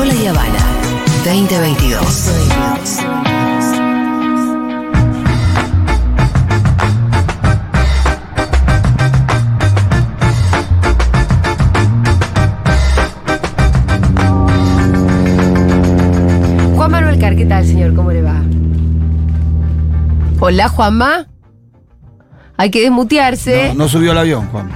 Carola y Habana 2022. Juan Manuel Car, ¿qué tal, señor? ¿Cómo le va? Hola, Juanma. Hay que desmutearse. No, no subió al avión, Juan.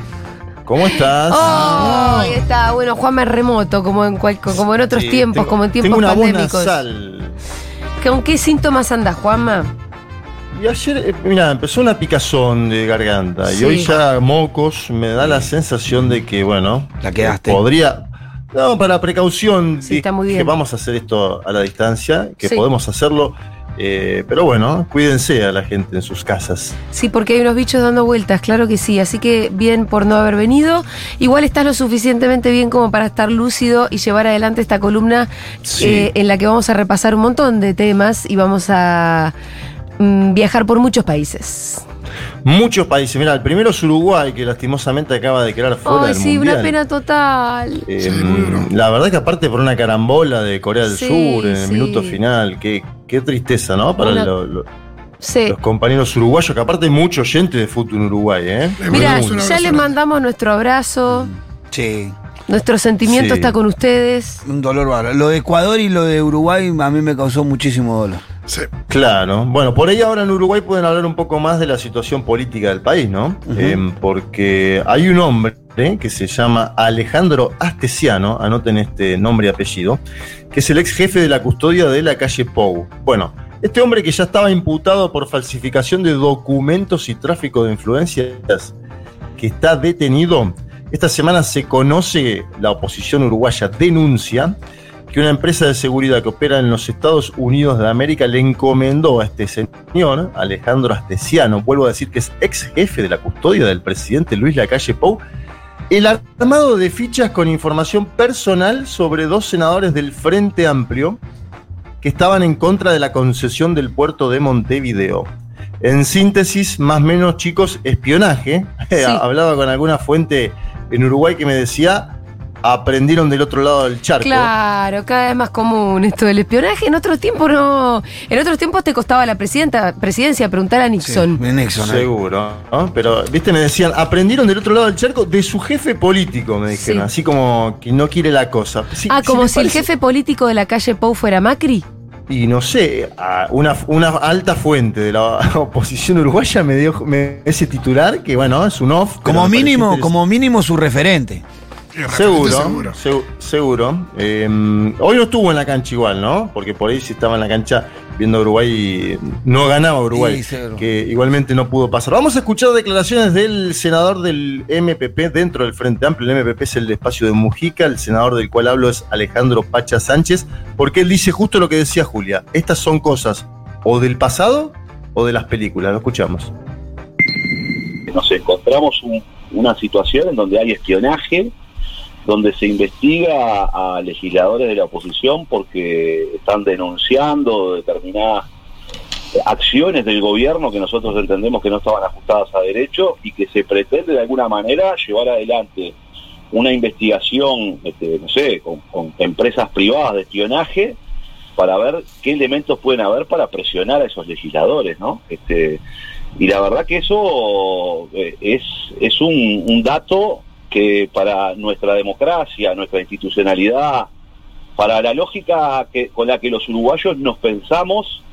¿Cómo estás? Oh, ahí está. Bueno, Juanma es remoto, como en, cual- como en otros Sí, tiempos, tengo- como en tiempos Tengo una pandémicos. nasal. ¿Con qué síntomas andas, Juanma? Y ayer, eh, mira, empezó una picazón de garganta Sí. y hoy ya mocos me da la sensación de que, bueno, La quedaste. podría... No, para precaución, Sí, está muy que bien. vamos a hacer esto a la distancia, que Sí. podemos hacerlo, eh, pero bueno, cuídense a la gente en sus casas. Sí, porque hay unos bichos dando vueltas, claro que sí. Así que bien por no haber venido. Igual estás lo suficientemente bien como para estar lúcido y llevar adelante esta columna Sí. eh, en la que vamos a repasar un montón de temas y vamos a mm, viajar por muchos países. Muchos países, mira, el primero es Uruguay, que lastimosamente acaba de quedar fuera Ay, del sí, Mundial. una pena total. Eh, la verdad que aparte por una carambola de Corea del Sí, Sur en el sí. minuto final, qué, qué tristeza, ¿no? Para Una- lo- lo- Sí. los compañeros uruguayos, que aparte hay mucho oyente de fútbol en Uruguay, ¿eh? Mira, ya les mandamos nuestro abrazo, Sí, nuestro sentimiento Sí. está con ustedes. un dolor bárbaro. Lo de Ecuador y lo de Uruguay a mí me causó muchísimo dolor. Claro. Bueno, por ahí ahora en Uruguay pueden hablar un poco más de la situación política del país, ¿no? Eh, porque hay un hombre que se llama Alejandro Astesiano, anoten este nombre y apellido, que es el ex jefe de la custodia de la calle Pou. Bueno, este hombre que ya estaba imputado por falsificación de documentos y tráfico de influencias, que está detenido, esta semana se conoce, la oposición uruguaya denuncia que una empresa de seguridad que opera en los Estados Unidos de América le encomendó a este señor, Alejandro Astesiano, vuelvo a decir que es ex jefe de la custodia del presidente Luis Lacalle Pou, el armado de fichas con información personal sobre dos senadores del Frente Amplio que estaban en contra de la concesión del puerto de Montevideo. En síntesis, más o menos, chicos, espionaje. Hablaba con alguna fuente en Uruguay que me decía, aprendieron del otro lado del charco. Claro, cada vez más común esto del espionaje. En otros tiempos no. En otros tiempos te costaba la presidenta, presidencia preguntar a Nixon. Sí, Nixon. Seguro, ¿no? Pero, viste, me decían, aprendieron del otro lado del charco de su jefe político, me dijeron, Sí. así como que no quiere la cosa. Ah, como si el jefe político de la calle Pou fuera Macri. Y no sé, una, una alta fuente de la oposición uruguaya me dio me- ese titular, que bueno, es un off. Como mínimo, como mínimo su referente. Seguro, segu- seguro. Eh, hoy no estuvo en la cancha igual, ¿no? Porque por ahí si estaba en la cancha viendo a Uruguay, no ganaba Uruguay, Sí, seguro. que igualmente no pudo pasar. Vamos a escuchar declaraciones del senador del MPP dentro del Frente Amplio. El MPP es el espacio de Mujica, el senador del cual hablo es Alejandro Pacha Sánchez, porque él dice justo lo que decía Julia. Estas son cosas o del pasado o de las películas. Lo escuchamos. nos encontramos un- una situación en donde hay espionaje, donde se investiga a legisladores de la oposición porque están denunciando determinadas acciones del gobierno que nosotros entendemos que no estaban ajustadas a derecho y que se pretende de alguna manera llevar adelante una investigación, este, no sé, con, con empresas privadas de espionaje para ver qué elementos pueden haber para presionar a esos legisladores, ¿no? Este, y la verdad que eso eh, es, es un, un dato que para nuestra democracia, nuestra institucionalidad, para la lógica que, con la que los uruguayos nos pensamos,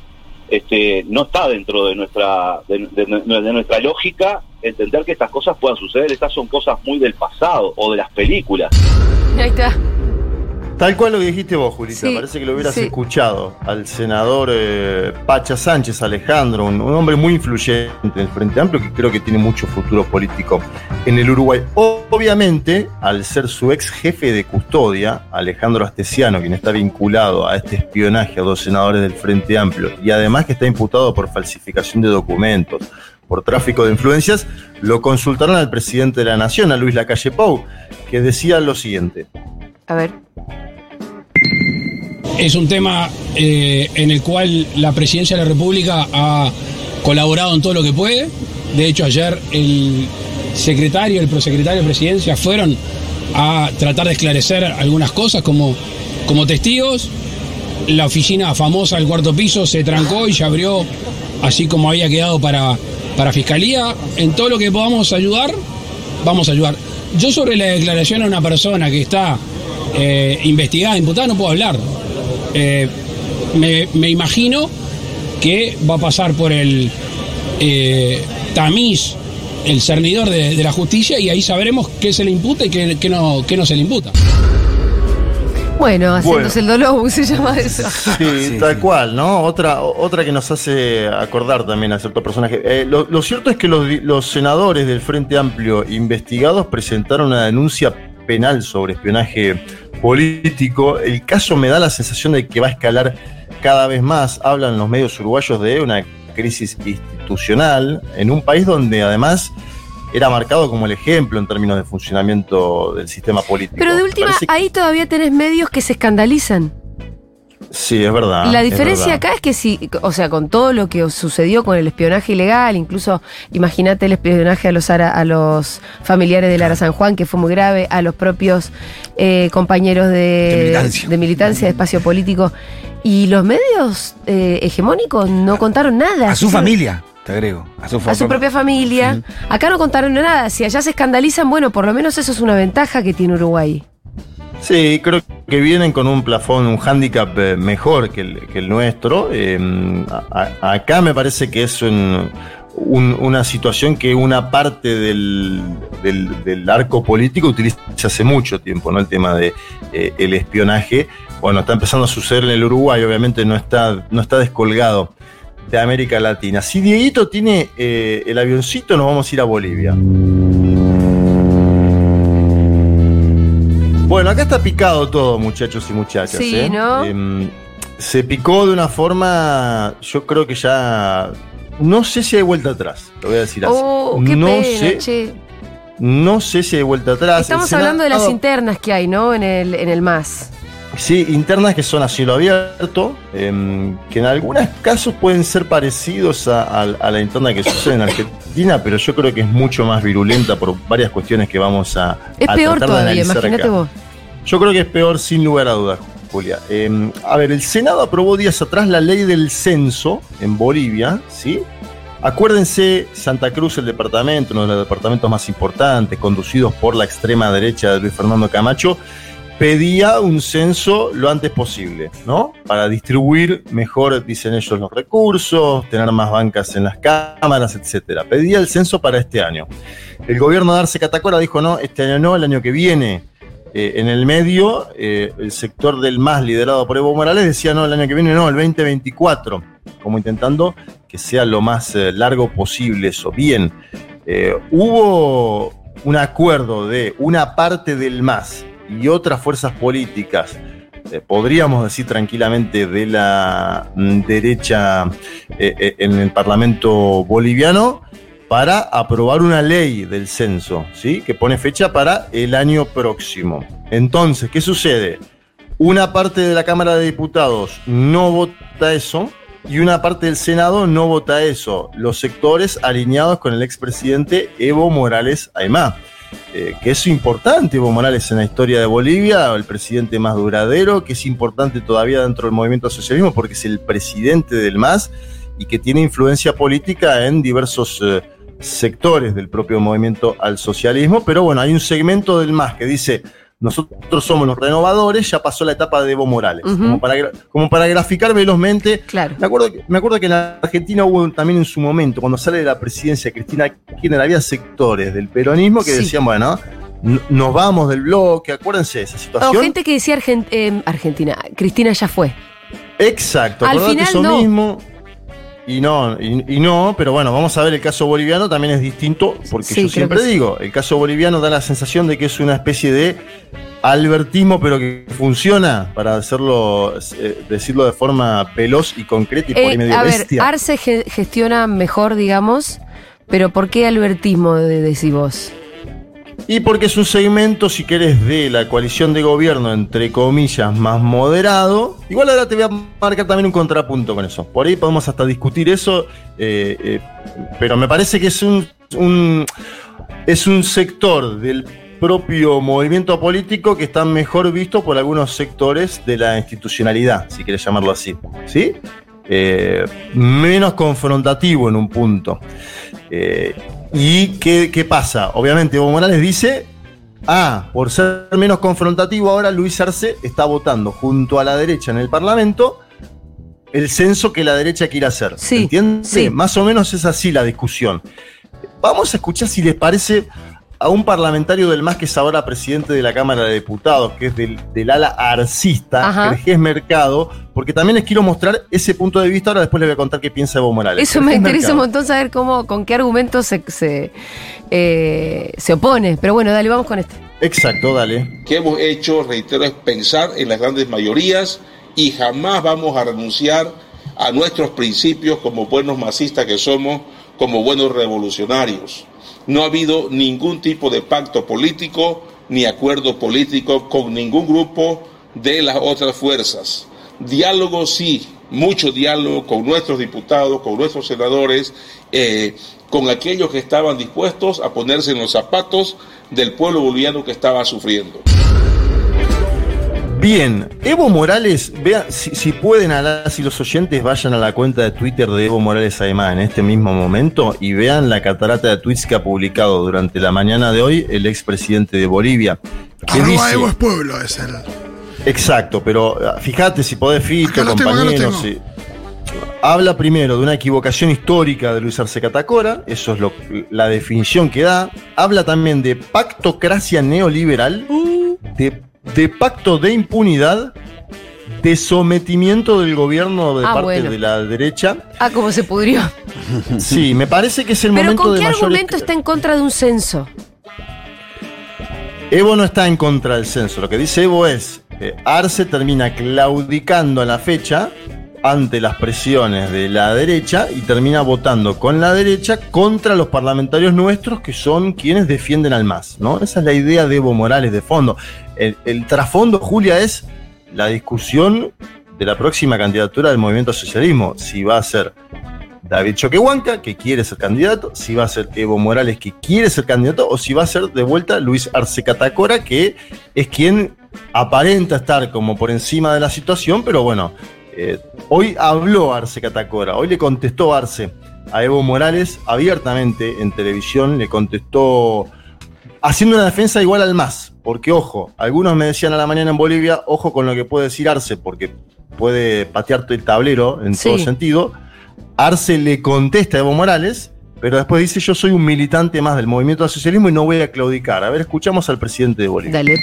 este, no está dentro de nuestra, de, nuestra lógica entender que estas cosas puedan suceder. Estas son cosas muy del pasado o de las películas. Ahí está. Tal cual lo que dijiste vos, Julita. Sí, Parece que lo hubieras sí. escuchado al senador eh, Pacha Sánchez Alejandro, un, un hombre muy influyente en el Frente Amplio que creo que tiene mucho futuro político en el Uruguay. Obviamente, al ser su ex jefe de custodia, Alejandro Astesiano, quien está vinculado a este espionaje a dos senadores del Frente Amplio y además que está imputado por falsificación de documentos, por tráfico de influencias, lo consultaron al presidente de la Nación, a Luis Lacalle Pou, que decía lo siguiente. A ver. Es un tema eh, en el cual la presidencia de la República ha colaborado en todo lo que puede. De hecho, ayer el secretario, el prosecretario de presidencia fueron a tratar de esclarecer algunas cosas como como testigos. La oficina famosa del cuarto piso se trancó y se abrió así como había quedado para, para fiscalía. En todo lo que podamos ayudar, vamos a ayudar. Yo sobre la declaración a una persona que está eh, investigada, imputada, no puedo hablar. Eh, me, me imagino que va a pasar por el eh, tamiz, el cernidor de, de la justicia y ahí sabremos qué se le imputa y qué, qué no, qué no se le imputa. Bueno, haciéndose el dolor, se llama eso. Sí, Sí, tal sí. cual, ¿no? Otra, otra que nos hace acordar también a cierto personaje. Eh, lo, lo cierto es que los, di- los senadores del Frente Amplio investigados presentaron una denuncia penal sobre espionaje político. El caso me da la sensación de que va a escalar cada vez más. Hablan los medios uruguayos de una crisis institucional en un país donde además era marcado como el ejemplo en términos de funcionamiento del sistema político. Pero de última, que- ahí todavía tenés medios que se escandalizan. Sí, es verdad. la diferencia verdad. acá es que si, o sea, con todo lo que sucedió con el espionaje ilegal, incluso imagínate el espionaje a los Ara- a los familiares de Lara San Juan, que fue muy grave, a los propios eh, compañeros de, De militancia. de militancia, de espacio político. Y los medios eh, hegemónicos no contaron nada. A su Sí, familia, te agrego. A su, A su propia familia. Acá no contaron nada. Si allá se escandalizan, bueno, por lo menos eso es una ventaja que tiene Uruguay. Sí, creo que vienen con un plafón, un hándicap eh, mejor que el, que el nuestro. A- acá me parece que es un- un- una situación que una parte del arco político utiliza hace mucho tiempo, ¿no? El tema de eh, el espionaje. Bueno, está empezando a suceder en el Uruguay, obviamente no está, no está descolgado de América Latina. Si Dieguito tiene eh, el avioncito, nos vamos a ir a Bolivia. Bueno, acá está picado todo, muchachos y muchachas. Sí, ¿eh? ¿no? Em, se picó de una forma, yo creo que ya. No sé si hay vuelta atrás, lo voy a decir así. Oh, qué no pena, sé, che. no sé si hay vuelta atrás. Estamos hablando de las Senado- internas que hay, ¿no? En el, en el MAS. Sí, internas que son a cielo abierto, em, que en algunos casos pueden ser parecidos a, a- a la interna que sucede en Argentina, pero yo creo que es mucho más virulenta por varias cuestiones que vamos a, Es a peor tratar de todavía, analizar imagínate acá. vos. Yo creo que es peor sin lugar a dudas, Julia. Eh, a ver, el Senado aprobó días atrás la ley del censo en Bolivia, ¿sí? Acuérdense, Santa Cruz, el departamento, uno de los departamentos más importantes, conducidos por la extrema derecha de Luis Fernando Camacho, pedía un censo lo antes posible, ¿no? Para distribuir mejor, dicen ellos, los recursos, tener más bancas en las cámaras, etcétera. Pedía el censo para este año. El gobierno de Arce Catacora dijo, no, este año no, el año que viene. Eh, en el medio, eh, el sector del MAS liderado por Evo Morales decía, no, el año que viene no, el 2024, como intentando que sea lo más eh, largo posible eso. Bien, hubo un acuerdo de una parte del MAS y otras fuerzas políticas, eh, podríamos decir tranquilamente de la mm, derecha eh, eh, en el Parlamento boliviano, para aprobar una ley del censo, ¿sí? Que pone fecha para el año próximo. Entonces, ¿qué sucede? Una parte de la Cámara de Diputados no vota eso y una parte del Senado no vota eso. Los sectores alineados con el expresidente Evo Morales Aymá. Eh, que es importante Evo Morales en la historia de Bolivia, el presidente más duradero, que es importante todavía dentro del movimiento socialismo porque es el presidente del MAS y que tiene influencia política en diversos eh, sectores del propio movimiento al socialismo, pero bueno, hay un segmento del MAS que dice, nosotros somos los renovadores, ya pasó la etapa de Evo Morales, como, para, gra- como para graficar velozmente. Claro. Me acuerdo, que, me acuerdo que en la Argentina hubo también en su momento, cuando sale de la presidencia Cristina Kirchner, había sectores del peronismo que Sí. decían, bueno, nos vamos del bloque, acuérdense de esa O situación. gente que decía Argen- eh, Argentina, Cristina ya fue. Exacto, Al final eso no. mismo. Y no, y, y no, pero bueno, vamos a ver el caso boliviano también es distinto, porque Sí, yo siempre sí. digo, el caso boliviano da la sensación de que es una especie de albertismo, pero que funciona, para hacerlo, eh, decirlo de forma veloz y concreta y por ahí Eh, medio a ver, bestia. Arce ge- gestiona mejor, digamos, pero ¿por qué albertismo de, decís vos? Y porque es un segmento, si querés, de la coalición de gobierno, entre comillas, más moderado. Igual ahora te voy a marcar también un contrapunto con eso. Por ahí podemos hasta discutir eso, eh, eh, pero me parece que es un, es un sector del propio movimiento político que está mejor visto por algunos sectores de la institucionalidad, si quieres llamarlo así. ¿Sí? Eh, menos confrontativo en un punto. Eh, ¿Y qué, qué pasa? Obviamente Evo Morales dice, ah, por ser menos confrontativo ahora Luis Arce está votando junto a la derecha en el Parlamento el censo que la derecha quiere hacer. Sí, ¿Entiendes? sí. Más o menos es así la discusión. Vamos a escuchar si les parece a un parlamentario del MAS que es ahora presidente de la Cámara de Diputados, que es del, del ala arcista. Jerjes Mercado, porque también les quiero mostrar ese punto de vista. Ahora después les voy a contar qué piensa Evo Morales. Eso me interesa un montón saber cómo, con qué argumentos se, se, eh, se opone. Pero bueno, dale, vamos con este. Exacto, dale. que hemos hecho, reitero, es pensar en las grandes mayorías y jamás vamos a renunciar a nuestros principios como buenos masistas que somos, como buenos revolucionarios. No ha habido ningún tipo de pacto político ni acuerdo político con ningún grupo de las otras fuerzas. Diálogo sí, mucho diálogo con nuestros diputados, con nuestros senadores, eh, con aquellos que estaban dispuestos a ponerse en los zapatos del pueblo boliviano que estaba sufriendo. Bien, Evo Morales, vean, si, si pueden, a si los oyentes vayan a la cuenta de Twitter de Evo Morales además en este mismo momento y vean la catarata de tweets que ha publicado durante la mañana de hoy el expresidente de Bolivia. Que Arroba dice, Evo es pueblo, es el. exacto, pero ah, fíjate si podés, Fito, compañeros. si- habla primero de una equivocación histórica de Luis Arce Catacora, eso es lo, la definición que da. Habla también de pactocracia neoliberal, de, de pacto de impunidad, de sometimiento del gobierno de Ah, parte bueno. de la derecha. Ah, cómo se pudrió. Sí, me parece que es el Pero momento ¿con de qué mayor argumento está en contra de un censo? Evo no está en contra del censo. Lo que dice Evo es, eh, Arce termina claudicando a la fecha ante las presiones de la derecha y termina votando con la derecha contra los parlamentarios nuestros que son quienes defienden al MAS, ¿no? Esa es la idea de Evo Morales de fondo. El, el trasfondo, Julia, es la discusión de la próxima candidatura del movimiento socialismo. Si va a ser David Choquehuanca, que quiere ser candidato, si va a ser Evo Morales, que quiere ser candidato, o si va a ser de vuelta Luis Arce Catacora, que es quien aparenta estar como por encima de la situación, pero bueno, eh, hoy habló Arce Catacora, hoy le contestó Arce a Evo Morales abiertamente en televisión, le contestó haciendo una defensa igual al más, porque ojo, algunos me decían a la mañana en Bolivia, ojo con lo que puede decir Arce, porque puede patearte el tablero en Sí. todo sentido. Arce le contesta a Evo Morales, pero después dice yo soy un militante más del movimiento al socialismo y no voy a claudicar. A ver, escuchamos al presidente de Bolivia. Dale.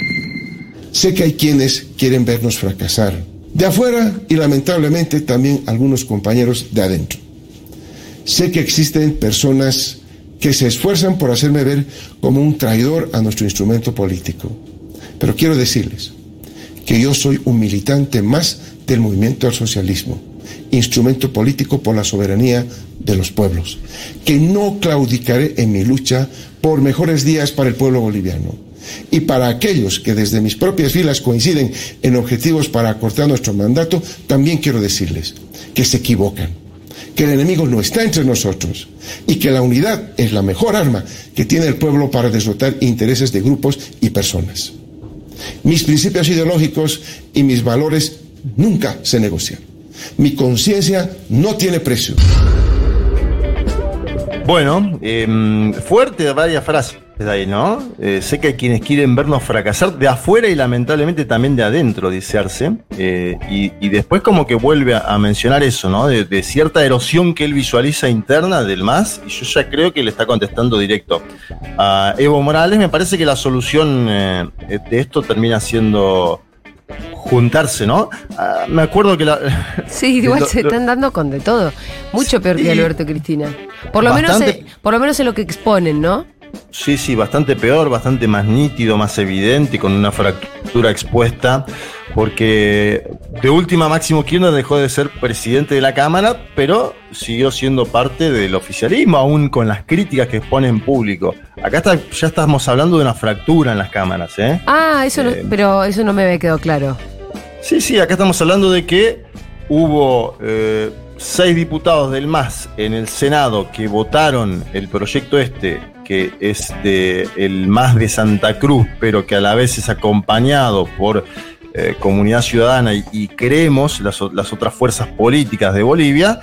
Sé que hay quienes quieren vernos fracasar, de afuera y lamentablemente también algunos compañeros de adentro. Sé que existen personas que se esfuerzan por hacerme ver como un traidor a nuestro instrumento político. Pero quiero decirles que yo soy un militante más del movimiento al socialismo, instrumento político por la soberanía de los pueblos, que no claudicaré en mi lucha por mejores días para el pueblo boliviano. Y para aquellos que desde mis propias filas coinciden en objetivos para acortar nuestro mandato, también quiero decirles que se equivocan, que el enemigo no está entre nosotros y que la unidad es la mejor arma que tiene el pueblo para derrotar intereses de grupos y personas. Mis principios ideológicos y mis valores nunca se negocian. Mi conciencia no tiene precio. Bueno, eh, fuerte varias frases de ahí, ¿no? Eh, sé que hay quienes quieren vernos fracasar de afuera y lamentablemente también de adentro, dice Arce. Eh, y, y después como que vuelve a, a mencionar eso, ¿no? De, de cierta erosión que él visualiza interna del MAS. Y yo ya creo que le está contestando directo a Evo Morales. Me parece que la solución eh, de esto termina siendo juntarse, ¿no? Ah, me acuerdo que la... Sí, igual Lo- se están dando con de todo. Mucho peor que Alberto y Cristina. Por lo, menos, Bastante. por lo menos en lo que exponen, ¿no? Sí, sí, bastante peor, bastante más nítido, más evidente, con una fractura expuesta, porque de última Máximo Kirchner dejó de ser presidente de la Cámara, pero siguió siendo parte del oficialismo, aún con las críticas que expone en público. Acá está- ya estamos hablando de una fractura en las cámaras, ¿eh? Ah, eso no, Eh. pero eso no me había quedado claro. Sí, sí, acá estamos hablando de que hubo eh, seis diputados del MAS en el Senado que votaron el proyecto este que es de el más de Santa Cruz, pero que a la vez es acompañado por eh, Comunidad Ciudadana y, creemos las, otras fuerzas políticas de Bolivia.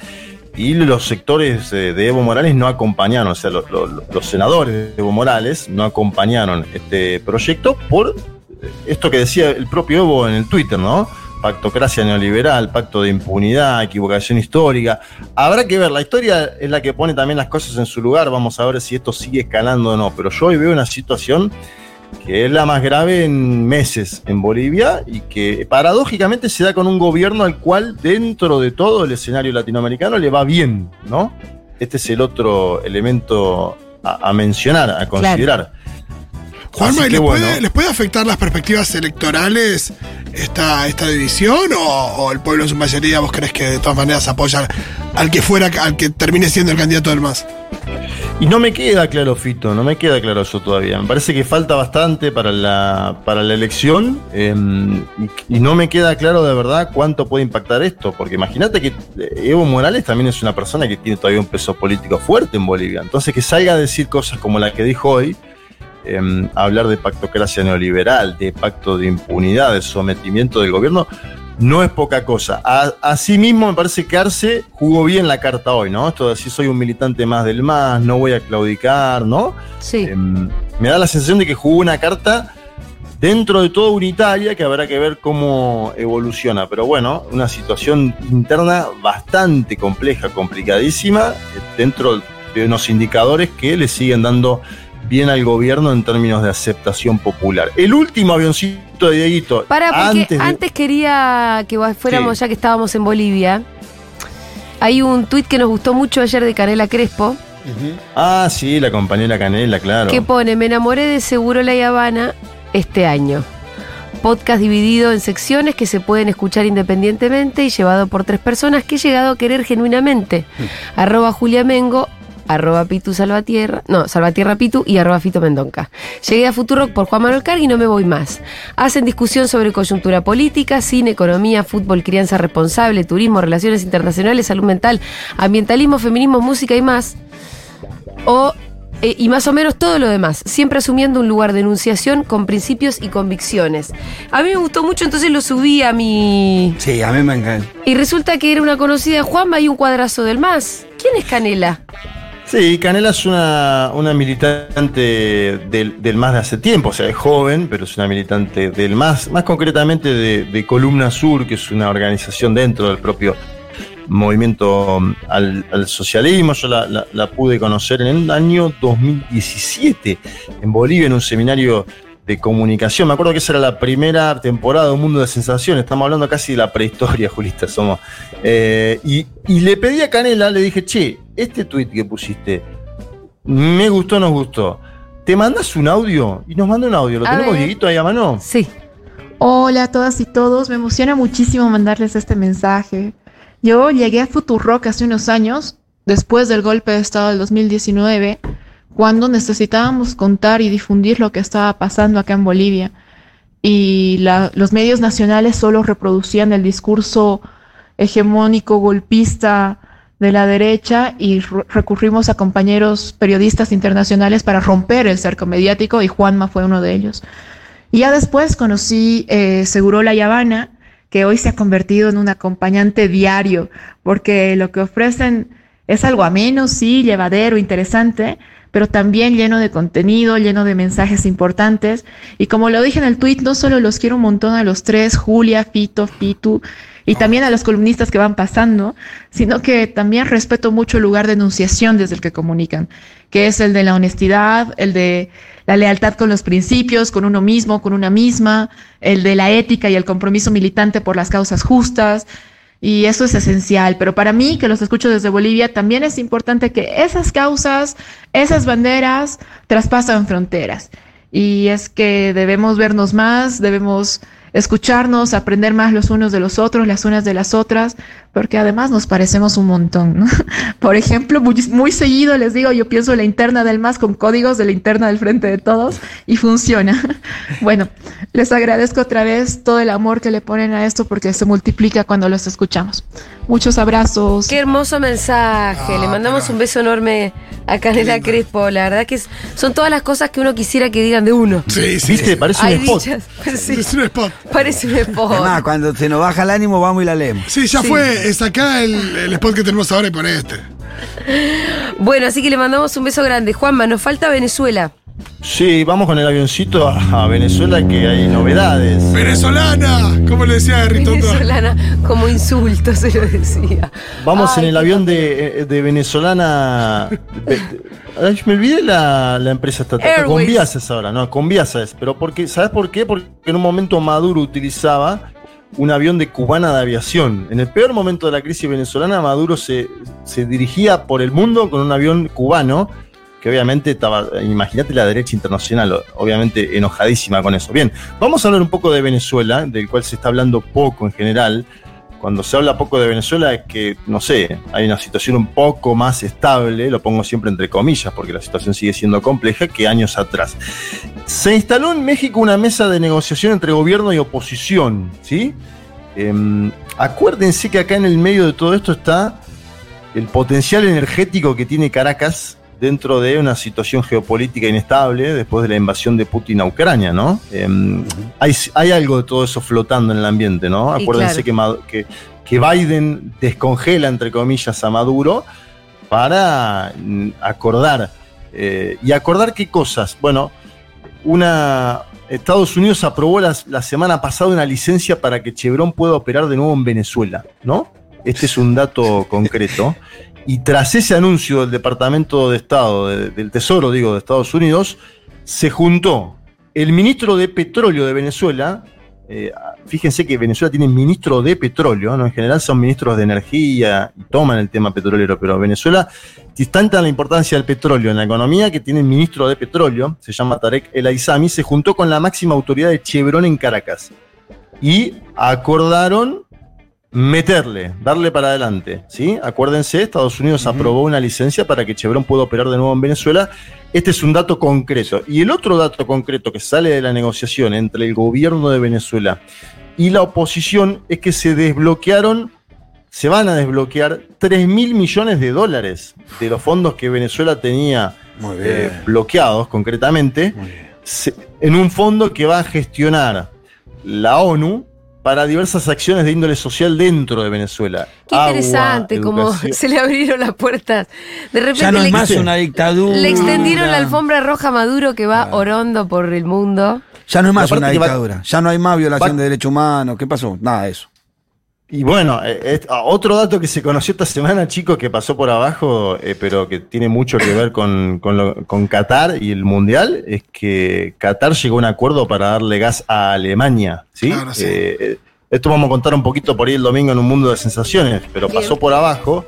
Y los sectores eh, de Evo Morales no acompañaron, o sea, lo- lo- los senadores de Evo Morales no acompañaron este proyecto por eh, esto que decía el propio Evo en el Twitter, ¿no? Pactocracia neoliberal, pacto de impunidad, equivocación histórica. Habrá que ver, la historia es la que pone también las cosas en su lugar, vamos a ver si esto sigue escalando o no, pero yo hoy veo una situación que es la más grave en meses en Bolivia y que paradójicamente se da con un gobierno al cual dentro de todo el escenario latinoamericano le va bien, ¿no? Este es el otro elemento a, a mencionar, a considerar. Juanma, Así ¿y que ¿les, bueno. puede, ¿les puede afectar las perspectivas electorales esta, esta división? O, el pueblo en su mayoría vos crees que de todas maneras apoya al que fuera, al que termine siendo el candidato del MAS? Y no me queda claro, Fito, no me queda claro eso todavía. Me parece que falta bastante para la, para la elección eh, y, y no me queda claro de verdad cuánto puede impactar esto, porque imagínate que Evo Morales también es una persona que tiene todavía un peso político fuerte en Bolivia. Entonces que salga a decir cosas como la que dijo hoy, eh, hablar de pactocracia neoliberal, de pacto de impunidad, de sometimiento del gobierno, no es poca cosa. A- Asimismo, me parece que Arce jugó bien la carta hoy, ¿no? Esto de decir soy un militante más del MAS, no voy a claudicar, ¿no? Sí. Em, me da la sensación de que jugó una carta dentro de todo unitaria que habrá que ver cómo evoluciona. Pero bueno, una situación interna bastante compleja, complicadísima, dentro de unos indicadores que le siguen dando bien al gobierno en términos de aceptación popular. El último avioncito de Dieguito. Para, porque antes quería que fuéramos, Sí. ya que estábamos en Bolivia. Hay un tuit que nos gustó mucho ayer de Canela Crespo, Ah, sí, la compañera Canela, claro. que pone, me enamoré de Seguro La Habana este año. Podcast dividido en secciones que se pueden escuchar independientemente y llevado por tres personas que he llegado a querer genuinamente. Arroba Julia Mengo, arroba Pitu Salvatierra, no, Salvatierra Pitu y arroba Fito Mendonca. Llegué a Futurock por Juan Manuel Carg y no me voy más. Hacen discusión sobre coyuntura política, cine, economía, fútbol, crianza responsable, turismo, relaciones internacionales, salud mental, ambientalismo, feminismo, música y más. O eh, y más o menos todo lo demás, siempre asumiendo un lugar de enunciación con principios y convicciones. A mí me gustó mucho, entonces lo subí a mi... Sí, a mí me encanta. Y resulta que era una conocida de Juanma y un cuadrazo del más. ¿Quién es Canela? Sí, Canela es una, una militante del, del MAS de hace tiempo, o sea, es joven, pero es una militante del MAS, más concretamente de, Columna Sur, que es una organización dentro del propio movimiento um, al, al socialismo. Yo la pude conocer en el año 2017 en Bolivia, en un seminario de comunicación. Me acuerdo que esa era la primera temporada de Un Mundo de Sensaciones. Estamos hablando casi de la prehistoria, Julista, somos. Eh, y, y le pedí a Canela, le dije, che, este tweet que pusiste, me gustó, nos gustó. ¿Te mandas un audio? Y nos manda un audio. ¿Lo A tenemos. Dieguito, ahí a mano? Sí. Hola a todas y todos, me emociona muchísimo mandarles este mensaje. Yo llegué a Futurock hace unos años, después del golpe de Estado del 2019, cuando necesitábamos contar y difundir lo que estaba pasando acá en Bolivia. Y la- los medios nacionales solo reproducían el discurso hegemónico, golpista de la derecha y re- recurrimos a compañeros periodistas internacionales para romper el cerco mediático y Juanma fue uno de ellos. Y ya después conocí eh, Segurola y Habana, que hoy se ha convertido en un acompañante diario, porque lo que ofrecen es algo ameno, sí, llevadero, interesante, pero también lleno de contenido, lleno de mensajes importantes. Y como lo dije en el tweet, no solo los quiero un montón a los tres, Julia, Fito, Fitu, y también a los columnistas que van pasando, sino que también respeto mucho el lugar de enunciación desde el que comunican, que es el de la honestidad, el de la lealtad con los principios, con uno mismo, con una misma, el de la ética y el compromiso militante por las causas justas. Y eso es esencial, pero para mí, que los escucho desde Bolivia, también es importante que esas causas, esas banderas, traspasan fronteras. Y es que debemos vernos más, debemos escucharnos, aprender más los unos de los otros, las unas de las otras, porque además nos parecemos un montón. ¿no? Por ejemplo, muy, muy seguido les digo, yo pienso la interna del MAS con códigos de la interna del frente de todos y funciona. Bueno, les agradezco otra vez todo el amor que le ponen a esto porque se multiplica cuando los escuchamos. Muchos abrazos. Qué hermoso mensaje. Ah, Le mandamos pero- un beso enorme a Canela. Crespo. La verdad que es- son todas las cosas que uno quisiera que digan de uno. Sí, sí. ¿Viste? Parece un spot. dichas. Sí, Es un spot. parece un spot. Además, cuando se nos baja el ánimo, vamos y la leemos. Sí, ya Sí. fue. Sacá el, el spot que tenemos ahora y pon este. Bueno, así que le mandamos un beso grande. Juanma, nos falta Venezuela. Sí, vamos con el avioncito a, a Venezuela que hay novedades. ¡Venezolana! ¿Cómo le decía Ritondo? Venezolana, como insulto se lo decía. Vamos Ay, en el avión de, de venezolana. ay, me olvidé la, la empresa estatal. Airways. Conviasa es ahora, no, Conviasa es. Pero porque, ¿sabes por qué? Porque en un momento Maduro utilizaba un avión de cubana de aviación. En el peor momento de la crisis venezolana, Maduro se, se dirigía por el mundo con un avión cubano. Que obviamente estaba, imagínate la derecha internacional, obviamente enojadísima con eso. Bien, vamos a hablar un poco de Venezuela, del cual se está hablando poco en general cuando se habla poco de Venezuela es que, no sé, hay una situación un poco más estable, lo pongo siempre entre comillas, porque la situación sigue siendo compleja, que años atrás. Se instaló en México una mesa de negociación entre gobierno y oposición, ¿sí? Em, acuérdense que acá en el medio de todo esto está el potencial energético que tiene Caracas dentro de una situación geopolítica inestable después de la invasión de Putin a Ucrania, ¿no? Em, hay, hay algo de todo eso flotando en el ambiente, ¿no? Acuérdense claro. que, Ma- que, que Biden descongela, entre comillas, a Maduro para mm, acordar. Eh, ¿Y acordar qué cosas? Bueno, una, Estados Unidos aprobó la, semana pasada una licencia para que Chevron pueda operar de nuevo en Venezuela, ¿no? Este es un dato concreto. Y tras ese anuncio del Departamento de Estado, de- del Tesoro, digo, de Estados Unidos, se juntó el ministro de Petróleo de Venezuela. eh, fíjense que Venezuela tiene ministro de petróleo, ¿no? en general son ministros de energía y toman el tema petrolero, pero Venezuela es tanta la importancia del petróleo en la economía que tiene ministro de petróleo, se llama Tarek El Aizami, se juntó con la máxima autoridad de Chevron en Caracas y acordaron meterle, darle para adelante, ¿sí? Acuérdense, Estados Unidos aprobó una licencia para que Chevron pueda operar de nuevo en Venezuela. Este es un dato concreto. Y el otro dato concreto que sale de la negociación entre el gobierno de Venezuela y la oposición es que se desbloquearon, se van a desbloquear 3 mil millones de dólares de los fondos que Venezuela tenía eh, bloqueados concretamente, se- en un fondo que va a gestionar la ONU para diversas acciones de índole social dentro de Venezuela. Qué Agua, interesante cómo educación. se le abrieron las puertas. De repente Ya no le, es más una dictadura. le extendieron la alfombra roja a Maduro que va orondo por el mundo. Ya no es más una va- dictadura. Ya no hay más violación va- de derechos humanos. ¿Qué pasó? Nada de eso. Y bueno, eh, eh, otro dato que se conoció esta semana, chicos, que pasó por abajo, eh, pero que tiene mucho que ver con, con, lo- con Qatar y el Mundial, es que Qatar llegó a un acuerdo para darle gas a Alemania. ¿sí? Claro, sí. Eh, esto vamos a contar un poquito por ahí el domingo en un mundo de sensaciones, pero pasó por abajo.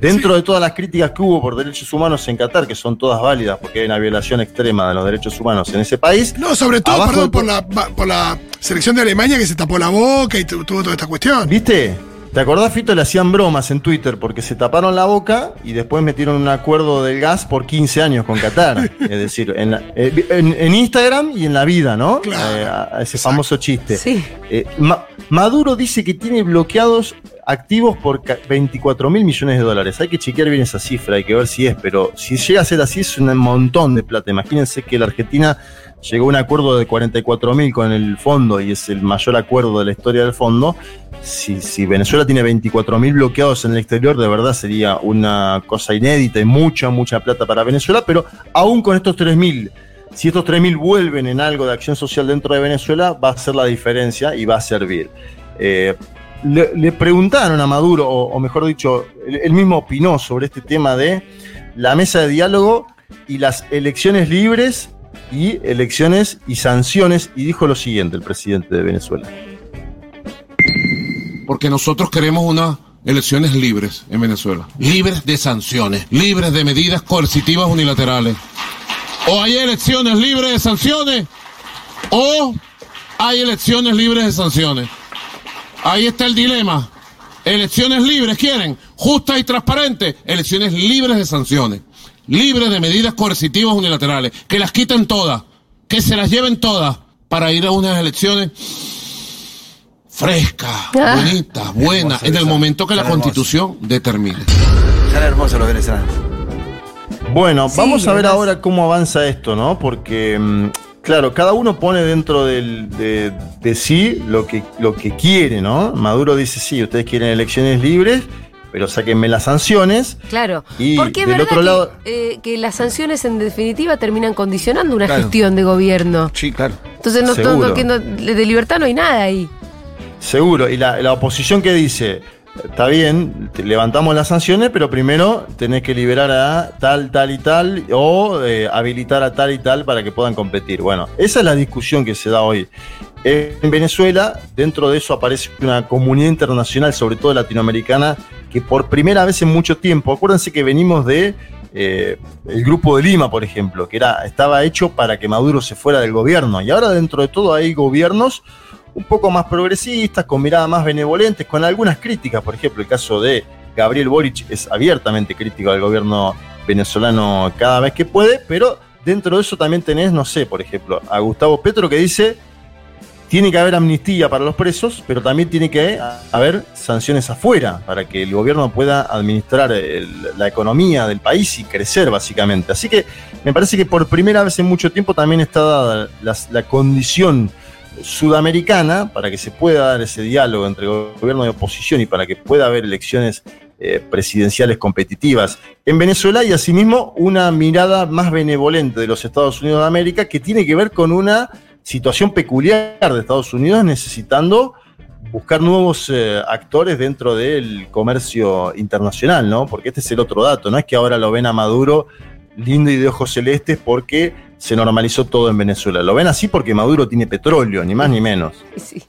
Dentro de todas las críticas que hubo por derechos humanos en Qatar, que son todas válidas porque hay una violación extrema de los derechos humanos en ese país, No, sobre todo, Abajo perdón, por la, por la selección de Alemania que se tapó la boca y tu- tuvo toda esta cuestión. ¿Viste? ¿Te acordás, Fito? Le hacían bromas en Twitter porque se taparon la boca y después metieron un acuerdo del gas por 15 años con Qatar. es decir, en, la- eh, en- en Instagram y en la vida, ¿no? Claro. Eh, a- ese famoso chiste. Sí. Eh, Ma- Maduro dice que tiene bloqueados activos por ca- 24 mil millones de dólares. Hay que chequear bien esa cifra, hay que ver si es, pero si llega a ser así es un montón de plata. Imagínense que la Argentina llegó a un acuerdo de 44 mil con el fondo y es el mayor acuerdo de la historia del fondo. Si, si Venezuela tiene 24 mil bloqueados en el exterior, de verdad sería una cosa inédita y mucha, mucha plata para Venezuela, pero aún con estos 3 mil si estos 3.000 vuelven en algo de acción social dentro de Venezuela, va a ser la diferencia y va a servir. Eh, le, preguntaron a Maduro, o, mejor dicho, él, él mismo opinó sobre este tema de la mesa de diálogo y las elecciones libres y elecciones y sanciones, y dijo lo siguiente el presidente de Venezuela. porque nosotros queremos unas elecciones libres en Venezuela, libres de sanciones, libres de medidas coercitivas unilaterales. O hay elecciones libres de sanciones, o hay elecciones libres de sanciones. Ahí está el dilema. Elecciones libres quieren, justas y transparentes, elecciones libres de sanciones, libres de medidas coercitivas unilaterales, que las quiten todas, que se las lleven todas para ir a unas elecciones fresca, Ah. bonita, buena, en el momento que la constitución determine. Están hermosos los venezolanos. Bueno, Sí, vamos a ver ahora cómo avanza esto, ¿no? Porque, mm, claro, cada uno pone dentro del- de, de sí lo que, lo que quiere, ¿no? Maduro dice, sí, ustedes quieren elecciones libres, pero sáquenme las sanciones. Claro, Y porque es del verdad otro que, lado- eh, que las sanciones en definitiva terminan condicionando una Claro. gestión de gobierno. Sí, claro. Entonces no, no- no- de libertad no hay nada ahí. Seguro, y la, la oposición que dice, está bien, levantamos las sanciones, pero primero tenés que liberar a tal, tal y tal, o eh, habilitar a tal y tal para que puedan competir. Bueno, esa es la discusión que se da hoy. En Venezuela, dentro de eso aparece una comunidad internacional, sobre todo latinoamericana, que por primera vez en mucho tiempo, acuérdense que venimos de eh, el grupo de Lima, por ejemplo, que era, estaba hecho para que Maduro se fuera del gobierno, y ahora dentro de todo hay gobiernos un poco más progresistas, con miradas más benevolentes, con algunas críticas. Por ejemplo, el caso de Gabriel Boric es abiertamente crítico al gobierno venezolano cada vez que puede, pero dentro de eso también tenés, no sé, por ejemplo, a Gustavo Petro que dice tiene que haber amnistía para los presos, pero también tiene que haber sanciones afuera para que el gobierno pueda administrar la economía del país y crecer básicamente. Así que me parece que por primera vez en mucho tiempo también está dada la condición sudamericana para que se pueda dar ese diálogo entre gobierno y oposición y para que pueda haber elecciones eh, presidenciales competitivas en Venezuela y asimismo una mirada más benevolente de los Estados Unidos de América que tiene que ver con una situación peculiar de Estados Unidos necesitando buscar nuevos eh, actores dentro del comercio internacional, ¿no? Porque este es el otro dato, no es que ahora lo ven a Maduro lindo y de ojos celestes porque se normalizó todo en Venezuela. Lo ven así porque Maduro tiene petróleo, ni más ni menos. Sí,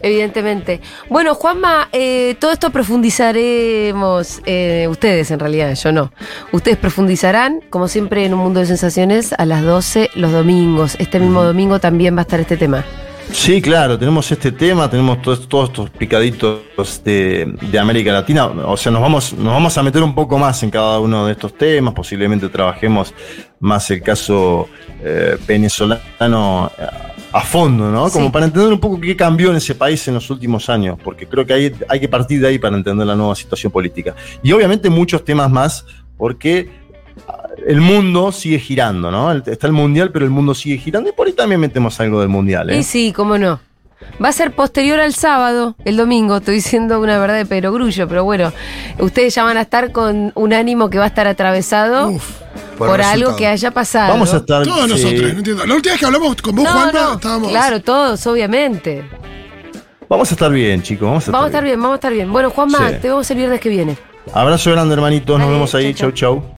evidentemente. Bueno, Juanma, eh, todo esto profundizaremos, eh, ustedes en realidad, yo no. Ustedes profundizarán, como siempre, en un mundo de sensaciones a las 12 los domingos. Este mismo domingo también va a estar este tema. Sí, claro, tenemos este tema, tenemos todos, todos estos picaditos de, de América Latina, o sea, nos vamos, nos vamos a meter un poco más en cada uno de estos temas, posiblemente trabajemos más el caso eh, venezolano eh, a fondo, ¿no? Como Sí. para entender un poco qué cambió en ese país en los últimos años, porque creo que hay, hay que partir de ahí para entender la nueva situación política. Y obviamente muchos temas más, porque el mundo sigue girando, ¿no? Está el mundial, pero el mundo sigue girando y por ahí también metemos algo del mundial, ¿eh? Y sí, cómo no. Va a ser posterior al sábado, el domingo, estoy diciendo una verdad de perogrullo, pero bueno, ustedes ya van a estar con un ánimo que va a estar atravesado por algo que haya pasado. Vamos a estar. Todos sí. nosotros, no entiendo. La última vez que hablamos con vos, No, Juanma, no, estábamos. claro, todos, obviamente. Vamos a estar bien, chicos. Vamos a estar, Vamos a estar bien, vamos a estar bien. Bueno, Juanma, Sí. te vemos el viernes que viene. Abrazo grande, hermanitos. Nos vemos ahí. chau, Chau, chau.